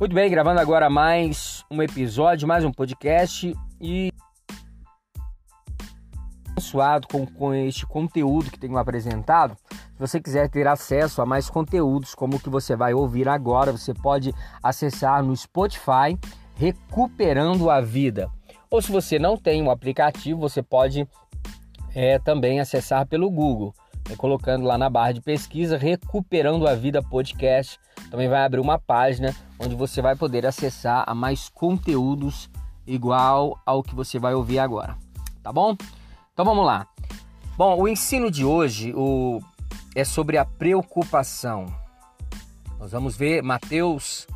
Muito bem, gravando agora mais um episódio, mais um podcast e abençoado com, com este conteúdo que tenho apresentado. Se você quiser ter acesso a mais conteúdos como o que você vai ouvir agora, você pode acessar no Spotify Recuperando a Vida. Ou se você não tem um aplicativo, você pode é, também acessar pelo Google, colocando lá na barra de pesquisa Recuperando a Vida Podcast. Também vai abrir uma página onde você vai poder acessar a mais conteúdos igual ao que você vai ouvir agora, tá bom? Então vamos lá. Bom, o ensino de hoje o, é sobre a preocupação. Nós vamos ver Mateus,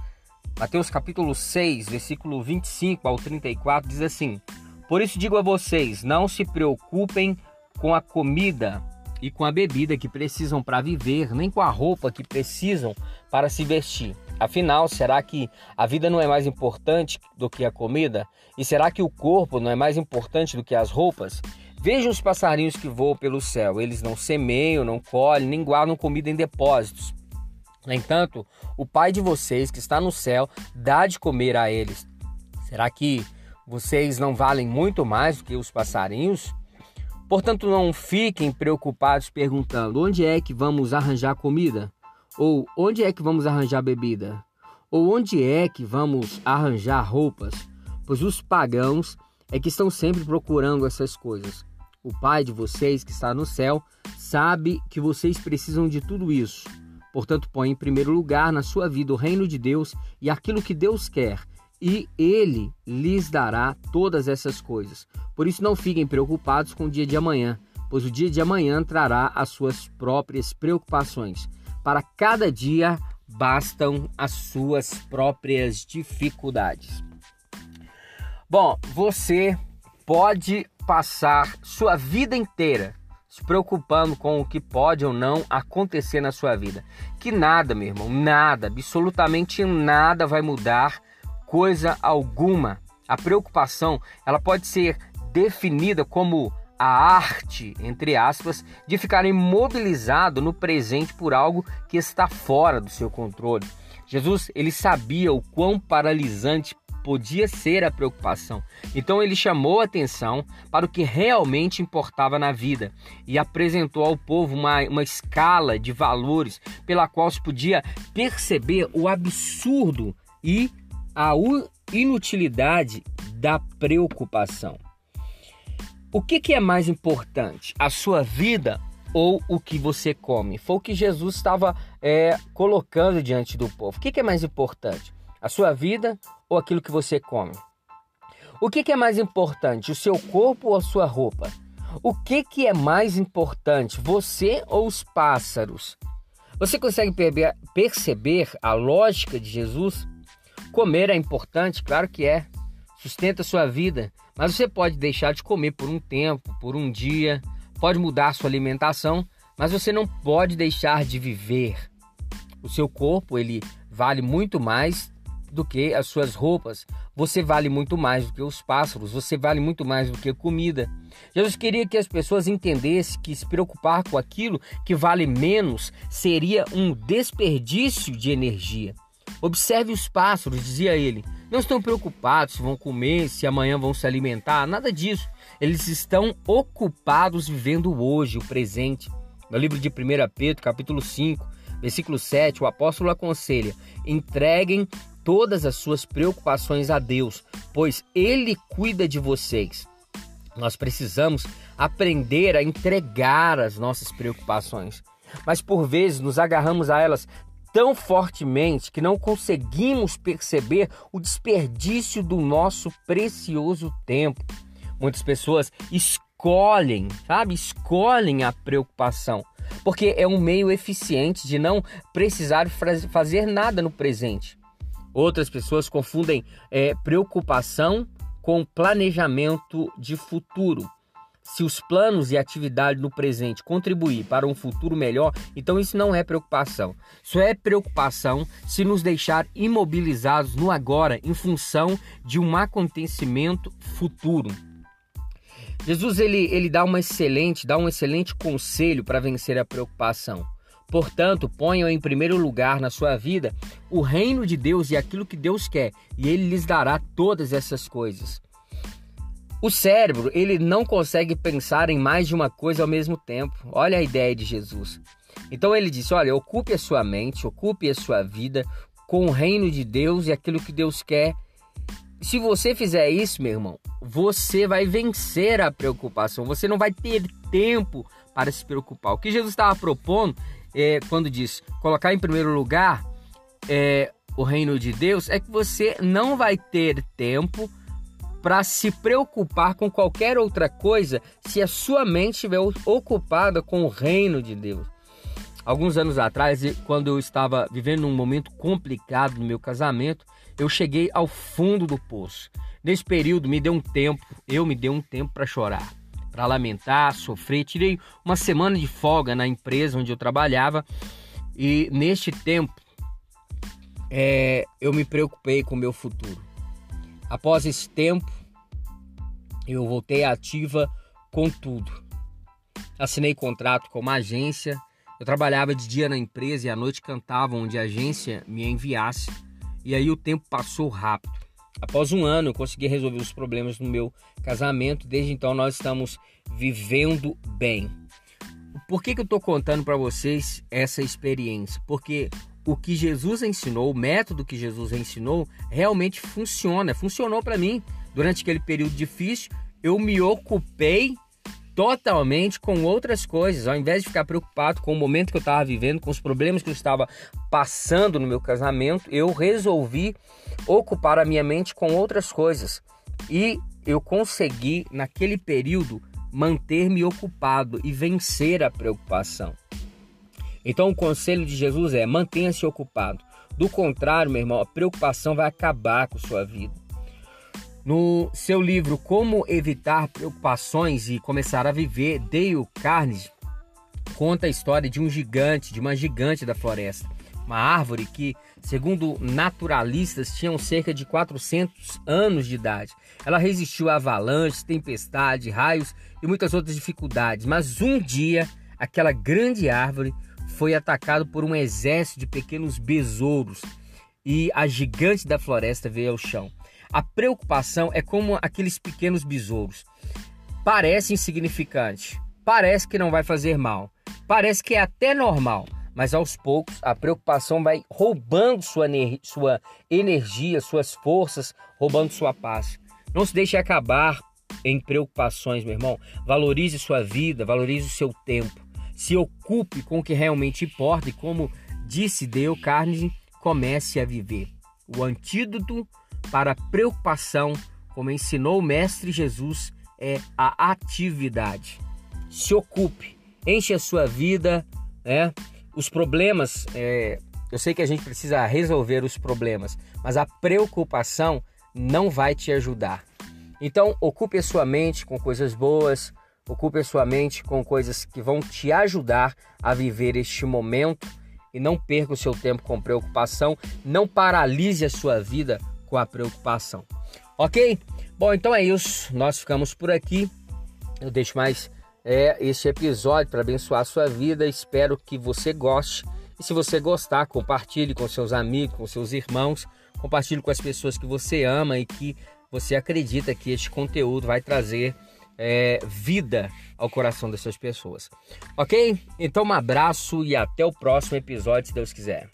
Mateus capítulo 6, versículo 25 ao 34, diz assim: Por isso digo a vocês, não se preocupem com a comida e com a bebida que precisam para viver, nem com a roupa que precisam para se vestir. Afinal, será que a vida não é mais importante do que a comida? E será que o corpo não é mais importante do que as roupas? Vejam os passarinhos que voam pelo céu. Eles não semeiam, não colhem, nem guardam comida em depósitos. No entanto, o Pai de vocês que está no céu dá de comer a eles. Será que vocês não valem muito mais do que os passarinhos? Portanto, não fiquem preocupados perguntando: onde é que vamos arranjar comida? Ou onde é que vamos arranjar bebida? Ou onde é que vamos arranjar roupas? Pois os pagãos é que estão sempre procurando essas coisas. O Pai de vocês que está no céu sabe que vocês precisam de tudo isso. Portanto, põe em primeiro lugar na sua vida o reino de Deus e aquilo que Deus quer, e Ele lhes dará todas essas coisas. Por isso, não fiquem preocupados com o dia de amanhã, pois o dia de amanhã trará as suas próprias preocupações. Para cada dia bastam as suas próprias dificuldades. Bom, você pode passar sua vida inteira se preocupando com o que pode ou não acontecer na sua vida. Que nada, meu irmão, nada, absolutamente nada vai mudar coisa alguma. A preocupação, ela pode ser definida como a arte, entre aspas, de ficar imobilizado no presente por algo que está fora do seu controle. Jesus, ele sabia o quão paralisante podia ser a preocupação. Então ele chamou atenção para o que realmente importava na vida e apresentou ao povo uma, uma escala de valores pela qual se podia perceber o absurdo e a inutilidade da preocupação. O que, que é mais importante, a sua vida ou o que você come? Foi o que Jesus estava é, colocando diante do povo. O que, que é mais importante, a sua vida ou aquilo que você come? O que, que é mais importante, o seu corpo ou a sua roupa? O que, que é mais importante, você ou os pássaros? Você consegue perceber a lógica de Jesus? Comer é importante, claro que é. Sustenta a sua vida, mas você pode deixar de comer por um tempo, por um dia, pode mudar a sua alimentação, mas você não pode deixar de viver. O seu corpo, ele vale muito mais do que as suas roupas. Você vale muito mais do que os pássaros, você vale muito mais do que comida. Jesus queria que as pessoas entendessem que se preocupar com aquilo que vale menos seria um desperdício de energia. Observe os pássaros, dizia ele. Não estão preocupados se vão comer, se amanhã vão se alimentar, nada disso. Eles estão ocupados vivendo hoje, o presente. No livro de 1 Pedro, capítulo 5, versículo 7, o apóstolo aconselha: entreguem todas as suas preocupações a Deus, pois Ele cuida de vocês. Nós precisamos aprender a entregar as nossas preocupações, mas por vezes nos agarramos a elas tão fortemente que não conseguimos perceber o desperdício do nosso precioso tempo. Muitas pessoas escolhem, sabe, escolhem a preocupação, porque é um meio eficiente de não precisar fazer nada no presente. Outras pessoas confundem é, preocupação com planejamento de futuro. Se os planos e atividade no presente contribuir para um futuro melhor, então isso não é preocupação. Isso é preocupação se nos deixar imobilizados no agora em função de um acontecimento futuro. Jesus ele, ele dá uma excelente, dá um excelente conselho para vencer a preocupação. Portanto, ponham em primeiro lugar na sua vida o reino de Deus e aquilo que Deus quer, e ele lhes dará todas essas coisas. O cérebro, ele não consegue pensar em mais de uma coisa ao mesmo tempo. Olha a ideia de Jesus. Então ele disse: Olha, ocupe a sua mente, ocupe a sua vida com o reino de Deus e aquilo que Deus quer. Se você fizer isso, meu irmão, você vai vencer a preocupação. Você não vai ter tempo para se preocupar. O que Jesus estava propondo, é, quando diz colocar em primeiro lugar é, o reino de Deus, é que você não vai ter tempo para se preocupar com qualquer outra coisa se a sua mente estiver ocupada com o reino de Deus. Alguns anos atrás, quando eu estava vivendo um momento complicado no meu casamento, eu cheguei ao fundo do poço. Nesse período, me deu um tempo, eu me dei um tempo para chorar, para lamentar, sofrer. Tirei uma semana de folga na empresa onde eu trabalhava e neste tempo é, eu me preocupei com o meu futuro. Após esse tempo, eu voltei ativa com tudo. Assinei contrato com uma agência eu trabalhava de dia na empresa e à noite cantava onde a agência me enviasse. E aí o tempo passou rápido. Após um ano, eu consegui resolver os problemas no meu casamento. Desde então, nós estamos vivendo bem. Por que, que eu estou contando para vocês essa experiência? Porque o que Jesus ensinou, o método que Jesus ensinou, realmente funciona. Funcionou para mim. Durante aquele período difícil, eu me ocupei totalmente com outras coisas, ao invés de ficar preocupado com o momento que eu estava vivendo, com os problemas que eu estava passando no meu casamento, eu resolvi ocupar a minha mente com outras coisas. E eu consegui, naquele período, manter-me ocupado e vencer a preocupação. Então, o conselho de Jesus é: mantenha-se ocupado. Do contrário, meu irmão, a preocupação vai acabar com sua vida. No seu livro Como Evitar Preocupações e Começar a Viver, Dale Carnegie conta a história de um gigante, de uma gigante da floresta. Uma árvore que, segundo naturalistas, tinham cerca de 400 anos de idade. Ela resistiu a avalanches, tempestade, raios e muitas outras dificuldades. Mas um dia, aquela grande árvore foi atacada por um exército de pequenos besouros e a gigante da floresta veio ao chão. A preocupação é como aqueles pequenos besouros. Parece insignificante, parece que não vai fazer mal, parece que é até normal, mas aos poucos a preocupação vai roubando sua, sua energia, suas forças, roubando sua paz. Não se deixe acabar em preocupações, meu irmão. Valorize sua vida, valorize o seu tempo. Se ocupe com o que realmente importa e, como disse Dale Carnegie, comece a viver. O antídoto para a preocupação, como ensinou o Mestre Jesus, é a atividade. Se ocupe, enche a sua vida, né? Os problemas, é, eu sei que a gente precisa resolver os problemas, mas a preocupação não vai te ajudar. Então, ocupe a sua mente com coisas boas, ocupe a sua mente com coisas que vão te ajudar a viver este momento e não perca o seu tempo com preocupação, não paralise a sua vida com a preocupação. Ok? Bom, então é isso. Nós ficamos por aqui. Eu deixo mais é, este episódio para abençoar a sua vida. Espero que você goste. E se você gostar, compartilhe com seus amigos, com seus irmãos, compartilhe com as pessoas que você ama e que você acredita que este conteúdo vai trazer é, vida ao coração dessas pessoas. Ok? Então, um abraço e até o próximo episódio, se Deus quiser.